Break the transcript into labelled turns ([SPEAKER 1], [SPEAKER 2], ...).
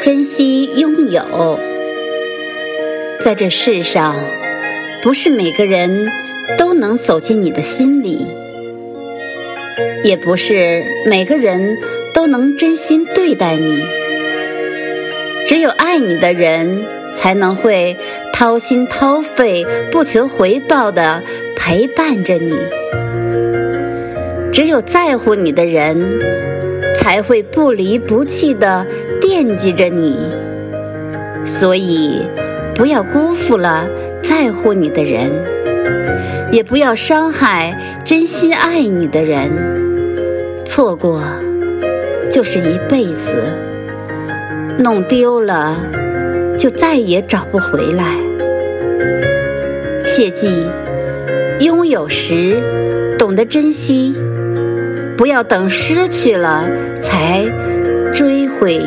[SPEAKER 1] 珍惜拥有，在这世上，不是每个人都能走进你的心里，也不是每个人都能真心对待你。只有爱你的人，才能会掏心掏肺、不求回报的陪伴着你。只有在乎你的人。才会不离不弃的惦记着你，所以不要辜负了在乎你的人，也不要伤害真心爱你的人。错过就是一辈子，弄丢了就再也找不回来。切记，拥有时懂得珍惜。不要等失去了才追悔。